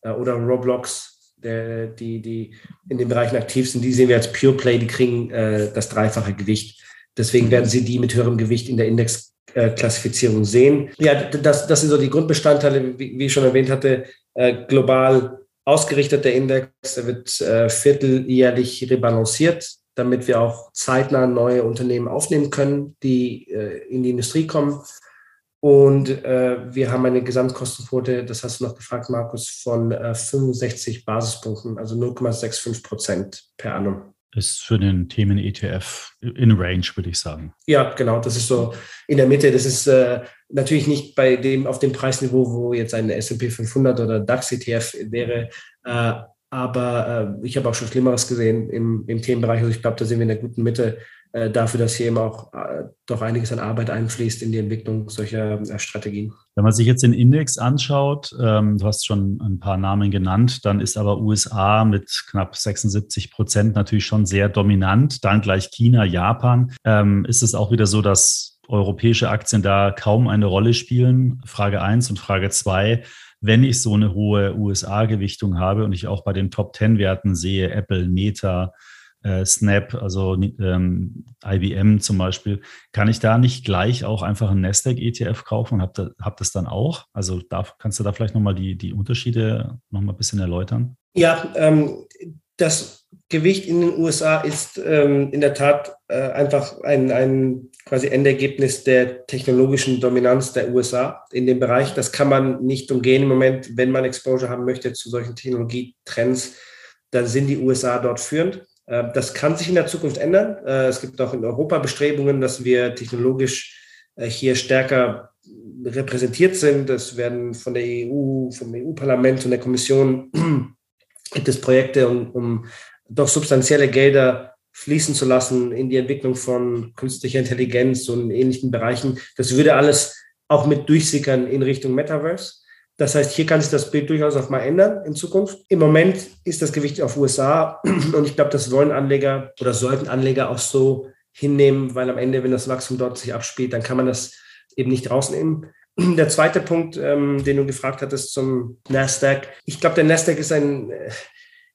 äh, oder Roblox der, die, die in den Bereichen aktiv sind, die sehen wir als Pure Play, die kriegen äh, das dreifache Gewicht. Deswegen werden Sie die mit höherem Gewicht in der Indexklassifizierung sehen. Ja, das, das sind so die Grundbestandteile, wie, wie ich schon erwähnt hatte, äh, global ausgerichtet der Index. Er wird äh, vierteljährlich rebalanciert, damit wir auch zeitnah neue Unternehmen aufnehmen können, die äh, in die Industrie kommen. Und äh, wir haben eine Gesamtkostenquote, das hast du noch gefragt, Markus, von äh, 65 Basispunkten, also 0,65 Prozent per annum. Ist für den Themen-ETF in Range, würde ich sagen. Ja, genau. Das ist so in der Mitte. Das ist äh, natürlich nicht bei dem, auf dem Preisniveau, wo jetzt ein S&P 500 oder DAX-ETF wäre. Äh, aber äh, ich habe auch schon Schlimmeres gesehen im, im Themenbereich. Also ich glaube, da sind wir in der guten Mitte äh, dafür, dass hier eben auch äh, doch einiges an Arbeit einfließt in die Entwicklung solcher äh, Strategien. Wenn man sich jetzt den Index anschaut, ähm, du hast schon ein paar Namen genannt, dann ist aber USA mit knapp 76 Prozent natürlich schon sehr dominant. Dann gleich China, Japan. Ähm, ist es auch wieder so, dass europäische Aktien da kaum eine Rolle spielen? Frage eins und Frage zwei wenn ich so eine hohe USA-Gewichtung habe und ich auch bei den Top-10-Werten sehe, Apple, Meta, äh, Snap, also ähm, IBM zum Beispiel, kann ich da nicht gleich auch einfach einen Nasdaq-ETF kaufen und habe da, hab das dann auch? Also da, kannst du da vielleicht nochmal die, die Unterschiede nochmal ein bisschen erläutern? Ja, ähm, das Gewicht in den USA ist ähm, in der Tat äh, einfach ein, ein quasi Endergebnis der technologischen Dominanz der USA in dem Bereich. Das kann man nicht umgehen im Moment, wenn man Exposure haben möchte zu solchen Technologietrends. Dann sind die USA dort führend. Äh, das kann sich in der Zukunft ändern. Äh, es gibt auch in Europa Bestrebungen, dass wir technologisch äh, hier stärker repräsentiert sind. Es werden von der EU, vom EU-Parlament und der Kommission gibt es Projekte, um, um doch substanzielle Gelder fließen zu lassen in die Entwicklung von künstlicher Intelligenz und ähnlichen Bereichen. Das würde alles auch mit durchsickern in Richtung Metaverse. Das heißt, hier kann sich das Bild durchaus auch mal ändern in Zukunft. Im Moment ist das Gewicht auf USA und ich glaube, das wollen Anleger oder sollten Anleger auch so hinnehmen, weil am Ende, wenn das Wachstum dort sich abspielt, dann kann man das eben nicht rausnehmen. Der zweite Punkt, ähm, den du gefragt hattest zum Nasdaq. Ich glaube, der Nasdaq ist ein, äh,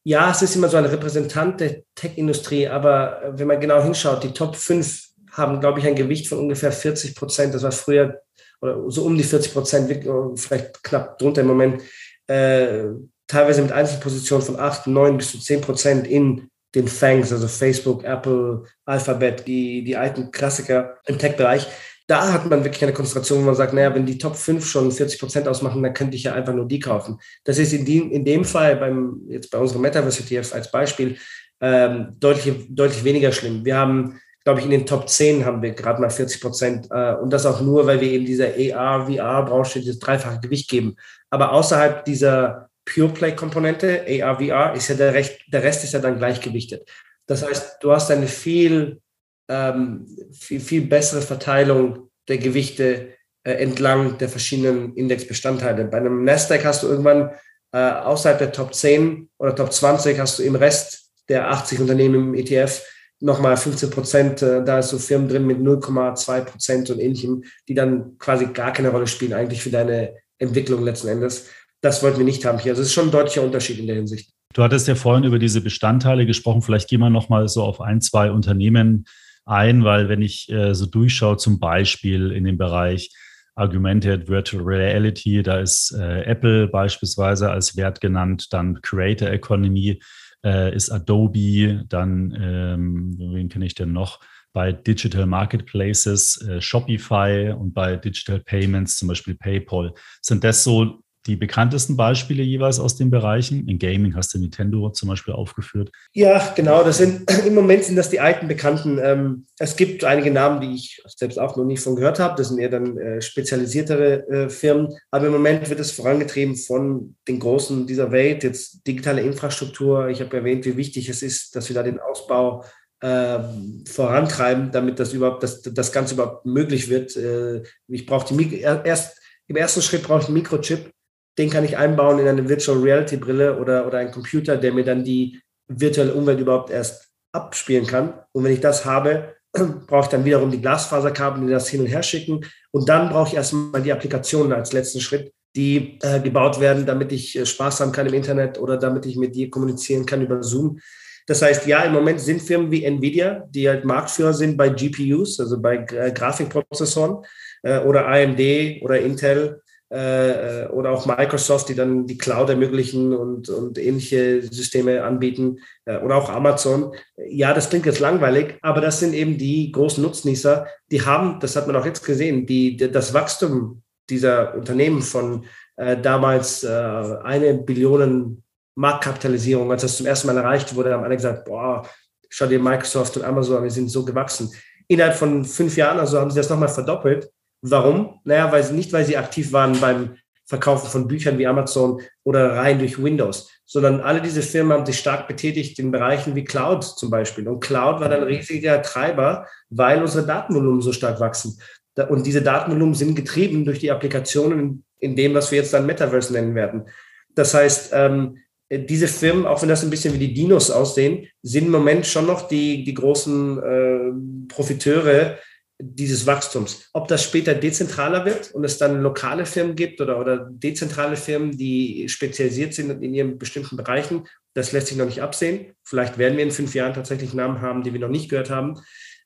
ja, es ist immer so ein Repräsentant der Tech-Industrie, aber wenn man genau hinschaut, die Top 5 haben, glaube ich, ein Gewicht von ungefähr 40 Prozent. Das war früher oder so um die 40 Prozent, vielleicht knapp drunter im Moment, äh, teilweise mit Einzelpositionen von 8, 9 bis zu 10 Prozent in den Fangs, also Facebook, Apple, Alphabet, die, die alten Klassiker im Tech-Bereich. Da hat man wirklich eine Konzentration, wo man sagt, naja, wenn die Top 5 schon 40 Prozent ausmachen, dann könnte ich ja einfach nur die kaufen. Das ist in, die, in dem Fall, beim, jetzt bei unserem Metaverse ETF als Beispiel, ähm, deutlich, deutlich weniger schlimm. Wir haben, glaube ich, in den Top 10 haben wir gerade mal 40 Prozent äh, und das auch nur, weil wir eben dieser AR, VR-Branche dieses dreifache Gewicht geben. Aber außerhalb dieser Pure Play-Komponente, AR, VR, ist ja der, Recht, der Rest ist ja dann gleichgewichtet. Das heißt, du hast eine viel, ähm, viel, viel bessere Verteilung der Gewichte äh, entlang der verschiedenen Indexbestandteile. Bei einem Nasdaq hast du irgendwann äh, außerhalb der Top 10 oder Top 20 hast du im Rest der 80 Unternehmen im ETF nochmal 15 Prozent, äh, da ist so Firmen drin mit 0,2 Prozent und ähnlichem, die dann quasi gar keine Rolle spielen eigentlich für deine Entwicklung letzten Endes. Das wollten wir nicht haben hier. Also es ist schon ein deutlicher Unterschied in der Hinsicht. Du hattest ja vorhin über diese Bestandteile gesprochen. Vielleicht gehen wir nochmal so auf ein, zwei Unternehmen ein, weil wenn ich äh, so durchschaue, zum Beispiel in dem Bereich Augmented Virtual Reality, da ist äh, Apple beispielsweise als Wert genannt, dann Creator Economy äh, ist Adobe, dann, ähm, wen kenne ich denn noch? Bei Digital Marketplaces äh, Shopify und bei Digital Payments zum Beispiel PayPal. Sind das so die bekanntesten Beispiele jeweils aus den Bereichen? In Gaming hast du Nintendo zum Beispiel aufgeführt. Ja, genau. Das sind im Moment sind das die alten Bekannten. Ähm, es gibt einige Namen, die ich selbst auch noch nicht von gehört habe. Das sind eher dann äh, spezialisiertere äh, Firmen. Aber im Moment wird es vorangetrieben von den Großen dieser Welt. Jetzt digitale Infrastruktur. Ich habe erwähnt, wie wichtig es ist, dass wir da den Ausbau äh, vorantreiben, damit das überhaupt, das, das Ganze überhaupt möglich wird. Äh, ich brauche die erst im ersten Schritt brauche ich einen Mikrochip, den kann ich einbauen in eine Virtual Reality Brille oder, oder einen Computer, der mir dann die virtuelle Umwelt überhaupt erst abspielen kann. Und wenn ich das habe, brauche ich dann wiederum die Glasfaserkabel, die das hin und her schicken. Und dann brauche ich erstmal die Applikationen als letzten Schritt, die äh, gebaut werden, damit ich äh, Spaß haben kann im Internet oder damit ich mit dir kommunizieren kann über Zoom. Das heißt, ja, im Moment sind Firmen wie Nvidia, die halt Marktführer sind bei GPUs, also bei äh, Grafikprozessoren, äh, oder AMD oder Intel, äh, oder auch Microsoft, die dann die Cloud ermöglichen und, und ähnliche Systeme anbieten äh, oder auch Amazon. Ja, das klingt jetzt langweilig, aber das sind eben die großen Nutznießer, die haben, das hat man auch jetzt gesehen, die, das Wachstum dieser Unternehmen von äh, damals äh, eine Billion Marktkapitalisierung, als das zum ersten Mal erreicht wurde, haben alle gesagt, boah, schau dir Microsoft und Amazon, wir sind so gewachsen. Innerhalb von fünf Jahren, also haben sie das nochmal verdoppelt Warum? Naja, weil sie nicht, weil sie aktiv waren beim Verkaufen von Büchern wie Amazon oder rein durch Windows, sondern alle diese Firmen haben sich stark betätigt in Bereichen wie Cloud zum Beispiel. Und Cloud war dann ein riesiger Treiber, weil unsere Datenvolumen so stark wachsen. Und diese Datenvolumen sind getrieben durch die Applikationen in dem, was wir jetzt dann Metaverse nennen werden. Das heißt, ähm, diese Firmen, auch wenn das ein bisschen wie die Dinos aussehen, sind im Moment schon noch die, die großen äh, Profiteure dieses Wachstums. Ob das später dezentraler wird und es dann lokale Firmen gibt oder, oder dezentrale Firmen, die spezialisiert sind in ihren bestimmten Bereichen, das lässt sich noch nicht absehen. Vielleicht werden wir in fünf Jahren tatsächlich Namen haben, die wir noch nicht gehört haben.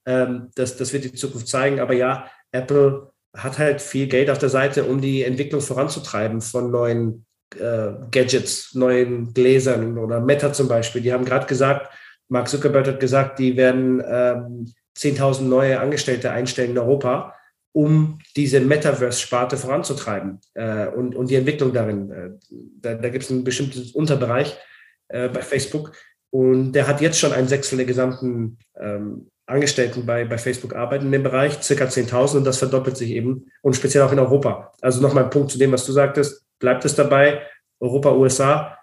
Ähm, das, das wird die Zukunft zeigen. Aber ja, Apple hat halt viel Geld auf der Seite, um die Entwicklung voranzutreiben von neuen äh, Gadgets, neuen Gläsern oder Meta zum Beispiel. Die haben gerade gesagt, Mark Zuckerberg hat gesagt, die werden ähm, 10.000 neue Angestellte einstellen in Europa, um diese Metaverse-Sparte voranzutreiben äh, und, und die Entwicklung darin. Äh, da da gibt es einen bestimmten Unterbereich äh, bei Facebook und der hat jetzt schon ein Sechstel der gesamten ähm, Angestellten bei, bei Facebook arbeiten in dem Bereich, circa 10.000 und das verdoppelt sich eben und speziell auch in Europa. Also nochmal ein Punkt zu dem, was du sagtest, bleibt es dabei, Europa, USA.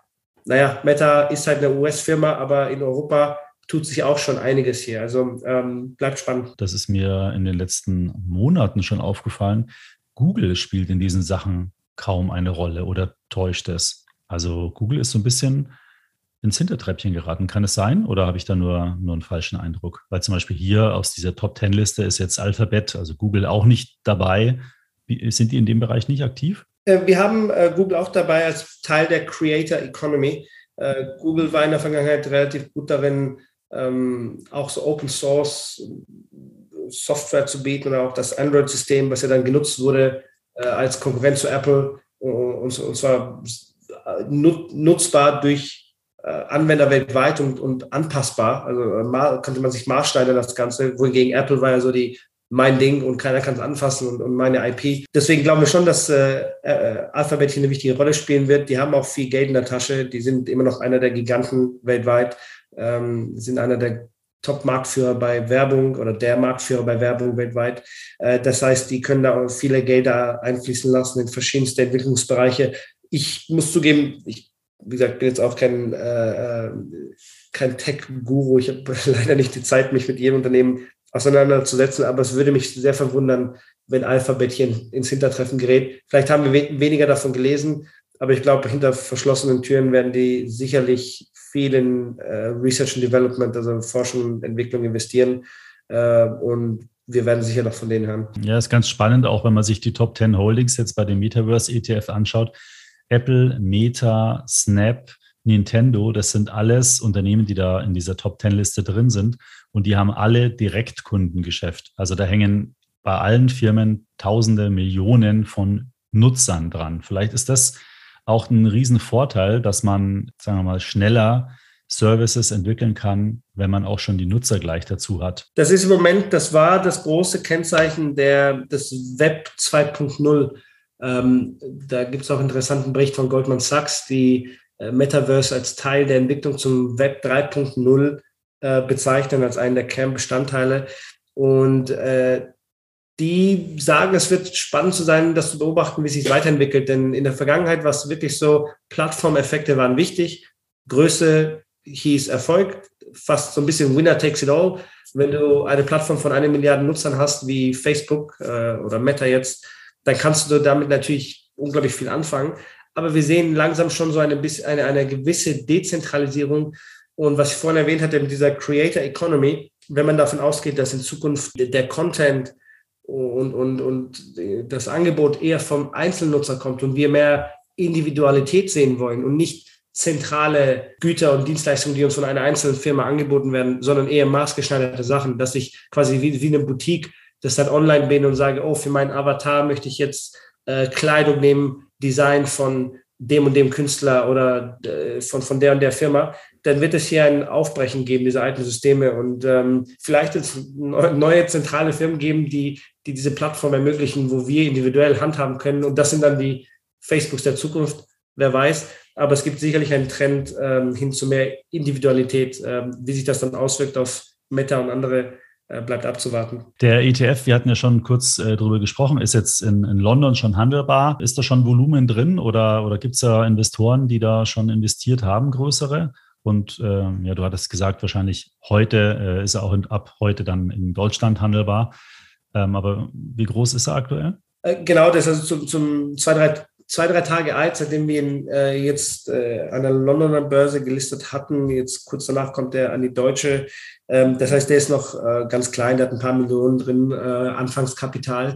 Naja, Meta ist halt eine US-Firma, aber in Europa tut sich auch schon einiges hier. Also ähm, bleibt spannend. Das ist mir in den letzten Monaten schon aufgefallen. Google spielt in diesen Sachen kaum eine Rolle oder täuscht es. Also Google ist so ein bisschen ins Hintertreppchen geraten. Kann es sein? Oder habe ich da nur, nur einen falschen Eindruck? Weil zum Beispiel hier aus dieser Top Ten Liste ist jetzt Alphabet, also Google auch nicht dabei. Wie, sind die in dem Bereich nicht aktiv? Äh, wir haben äh, Google auch dabei als Teil der Creator Economy. Äh, Google war in der Vergangenheit relativ gut darin, ähm, auch so Open Source Software zu bieten oder auch das Android-System, was ja dann genutzt wurde äh, als Konkurrent zu Apple und, und zwar äh, nutzbar durch äh, Anwender weltweit und, und anpassbar. Also äh, könnte man sich maßschneidern, das Ganze. Wohingegen Apple war ja so die mein Ding und keiner kann es anfassen und, und, meine IP. Deswegen glauben wir schon, dass äh, äh, Alphabet hier eine wichtige Rolle spielen wird. Die haben auch viel Geld in der Tasche. Die sind immer noch einer der Giganten weltweit, ähm, sind einer der Top-Marktführer bei Werbung oder der Marktführer bei Werbung weltweit. Äh, das heißt, die können da viele Gelder einfließen lassen in verschiedenste Entwicklungsbereiche. Ich muss zugeben, ich, wie gesagt, bin jetzt auch kein, äh, äh kein Tech-Guru. Ich habe leider nicht die Zeit, mich mit jedem Unternehmen auseinanderzusetzen, aber es würde mich sehr verwundern, wenn Alphabet hier ins Hintertreffen gerät. Vielleicht haben wir we weniger davon gelesen, aber ich glaube, hinter verschlossenen Türen werden die sicherlich viel in äh, Research and Development, also Forschung und Entwicklung investieren. Äh, und wir werden sicher noch von denen hören. Ja, ist ganz spannend, auch wenn man sich die Top 10 Holdings jetzt bei dem Metaverse ETF anschaut. Apple, Meta, Snap, Nintendo, das sind alles Unternehmen, die da in dieser Top 10 Liste drin sind und die haben alle Direktkundengeschäft. Also da hängen bei allen Firmen Tausende, Millionen von Nutzern dran. Vielleicht ist das auch ein Riesenvorteil, dass man, sagen wir mal, schneller Services entwickeln kann, wenn man auch schon die Nutzer gleich dazu hat. Das ist im Moment, das war das große Kennzeichen der, des Web 2.0. Ähm, da gibt es auch einen interessanten Bericht von Goldman Sachs, die äh, Metaverse als Teil der Entwicklung zum Web 3.0 äh, bezeichnen, als einen der Kernbestandteile. Und äh, die sagen, es wird spannend zu sein, das zu beobachten, wie sich es weiterentwickelt. Denn in der Vergangenheit war es wirklich so, Plattformeffekte waren wichtig, Größe hieß Erfolg, fast so ein bisschen Winner takes it all. Wenn du eine Plattform von einer Milliarde Nutzern hast, wie Facebook äh, oder Meta jetzt, dann kannst du damit natürlich unglaublich viel anfangen aber wir sehen langsam schon so eine, eine, eine gewisse Dezentralisierung. Und was ich vorhin erwähnt hatte, mit dieser Creator Economy, wenn man davon ausgeht, dass in Zukunft der Content und, und, und das Angebot eher vom Einzelnutzer kommt und wir mehr Individualität sehen wollen und nicht zentrale Güter und Dienstleistungen, die uns von einer einzelnen Firma angeboten werden, sondern eher maßgeschneiderte Sachen, dass ich quasi wie, wie eine Boutique das dann online bin und sage, oh, für meinen Avatar möchte ich jetzt äh, Kleidung nehmen, Design von dem und dem Künstler oder äh, von, von der und der Firma, dann wird es hier ein Aufbrechen geben, diese alten Systeme. Und ähm, vielleicht wird es neue zentrale Firmen geben, die, die diese Plattform ermöglichen, wo wir individuell handhaben können. Und das sind dann die Facebooks der Zukunft, wer weiß. Aber es gibt sicherlich einen Trend ähm, hin zu mehr Individualität. Ähm, wie sich das dann auswirkt auf Meta und andere äh, bleibt abzuwarten. Der ETF, wir hatten ja schon kurz äh, darüber gesprochen, ist jetzt in, in London schon handelbar. Ist da schon Volumen drin oder, oder gibt es da Investoren, die da schon investiert haben, größere? Und äh, ja, du hattest gesagt, wahrscheinlich heute äh, ist er auch in, ab heute dann in Deutschland handelbar. Ähm, aber wie groß ist er aktuell? Äh, genau, das ist also zum, zum zwei, drei, zwei, drei Tage alt, seitdem wir ihn äh, jetzt äh, an der Londoner Börse gelistet hatten. Jetzt kurz danach kommt er an die deutsche ähm, das heißt, der ist noch äh, ganz klein, der hat ein paar Millionen drin, äh, Anfangskapital.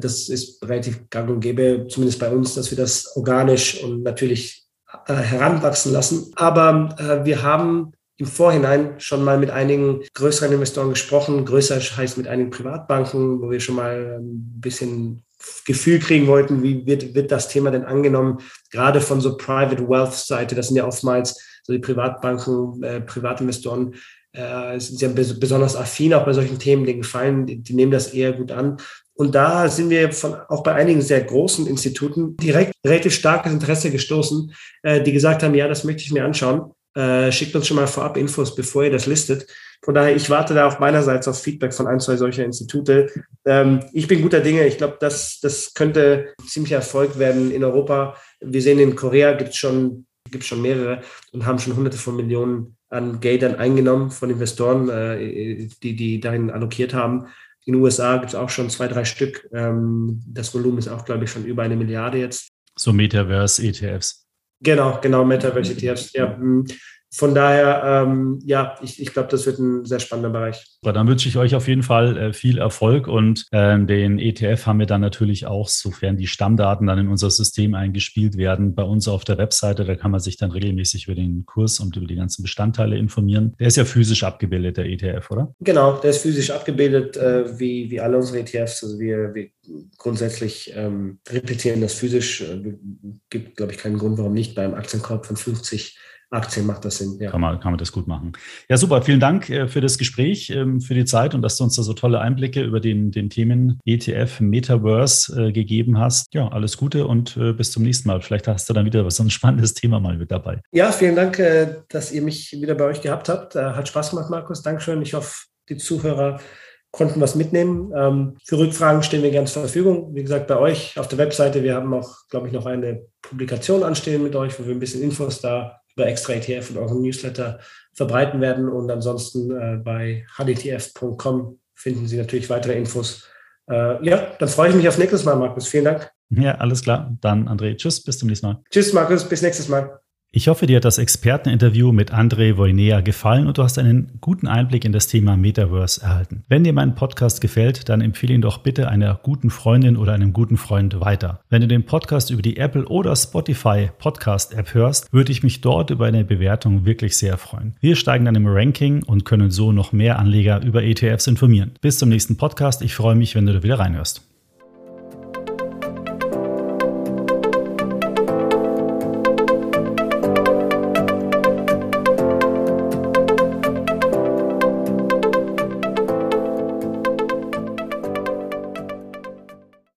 Das ist relativ gang und gäbe, zumindest bei uns, dass wir das organisch und natürlich heranwachsen lassen. Aber wir haben im Vorhinein schon mal mit einigen größeren Investoren gesprochen. Größer heißt mit einigen Privatbanken, wo wir schon mal ein bisschen Gefühl kriegen wollten, wie wird, wird das Thema denn angenommen, gerade von so Private Wealth Seite. Das sind ja oftmals so die Privatbanken, äh, Privatinvestoren, äh, sind ja besonders affin auch bei solchen Themen, denen gefallen, die, die nehmen das eher gut an. Und da sind wir von, auch bei einigen sehr großen Instituten direkt relativ starkes Interesse gestoßen, äh, die gesagt haben, ja, das möchte ich mir anschauen. Äh, schickt uns schon mal vorab Infos, bevor ihr das listet. Von daher, ich warte da auch meinerseits auf Feedback von ein, zwei solcher Institute. Ähm, ich bin guter Dinge. Ich glaube, das, das könnte ziemlich Erfolg werden in Europa. Wir sehen, in Korea gibt es schon, gibt's schon mehrere und haben schon hunderte von Millionen an Geldern eingenommen von Investoren, äh, die, die dahin allokiert haben. In den USA gibt es auch schon zwei, drei Stück. Ähm, das Volumen ist auch, glaube ich, schon über eine Milliarde jetzt. So Metaverse-ETFs. Genau, genau, Metaverse-ETFs. Ja. Von daher, ähm, ja, ich, ich glaube, das wird ein sehr spannender Bereich. Dann wünsche ich euch auf jeden Fall äh, viel Erfolg und äh, den ETF haben wir dann natürlich auch, sofern die Stammdaten dann in unser System eingespielt werden, bei uns auf der Webseite. Da kann man sich dann regelmäßig über den Kurs und über die ganzen Bestandteile informieren. Der ist ja physisch abgebildet, der ETF, oder? Genau, der ist physisch abgebildet, äh, wie, wie alle unsere ETFs. Also wir, wir grundsätzlich ähm, repetieren das physisch. Äh, gibt, glaube ich, keinen Grund, warum nicht beim Aktienkorb von 50 Aktien macht das Sinn. Ja. Kann, man, kann man das gut machen. Ja, super. Vielen Dank äh, für das Gespräch, ähm, für die Zeit und dass du uns da so tolle Einblicke über den, den Themen ETF, Metaverse äh, gegeben hast. Ja, alles Gute und äh, bis zum nächsten Mal. Vielleicht hast du dann wieder so ein spannendes Thema mal mit dabei. Ja, vielen Dank, dass ihr mich wieder bei euch gehabt habt. Hat Spaß gemacht, Markus. Dankeschön. Ich hoffe, die Zuhörer konnten was mitnehmen. Ähm, für Rückfragen stehen wir gerne zur Verfügung. Wie gesagt, bei euch auf der Webseite. Wir haben auch, glaube ich, noch eine Publikation anstehen mit euch, wo wir ein bisschen Infos da über extra ETF und euren Newsletter verbreiten werden. Und ansonsten äh, bei hdtf.com finden Sie natürlich weitere Infos. Äh, ja, dann freue ich mich auf nächstes Mal, Markus. Vielen Dank. Ja, alles klar. Dann, André, tschüss, bis zum nächsten Mal. Tschüss, Markus, bis nächstes Mal. Ich hoffe, dir hat das Experteninterview mit André Voinea gefallen und du hast einen guten Einblick in das Thema Metaverse erhalten. Wenn dir mein Podcast gefällt, dann empfehle ihn doch bitte einer guten Freundin oder einem guten Freund weiter. Wenn du den Podcast über die Apple oder Spotify Podcast App hörst, würde ich mich dort über eine Bewertung wirklich sehr freuen. Wir steigen dann im Ranking und können so noch mehr Anleger über ETFs informieren. Bis zum nächsten Podcast. Ich freue mich, wenn du da wieder reinhörst.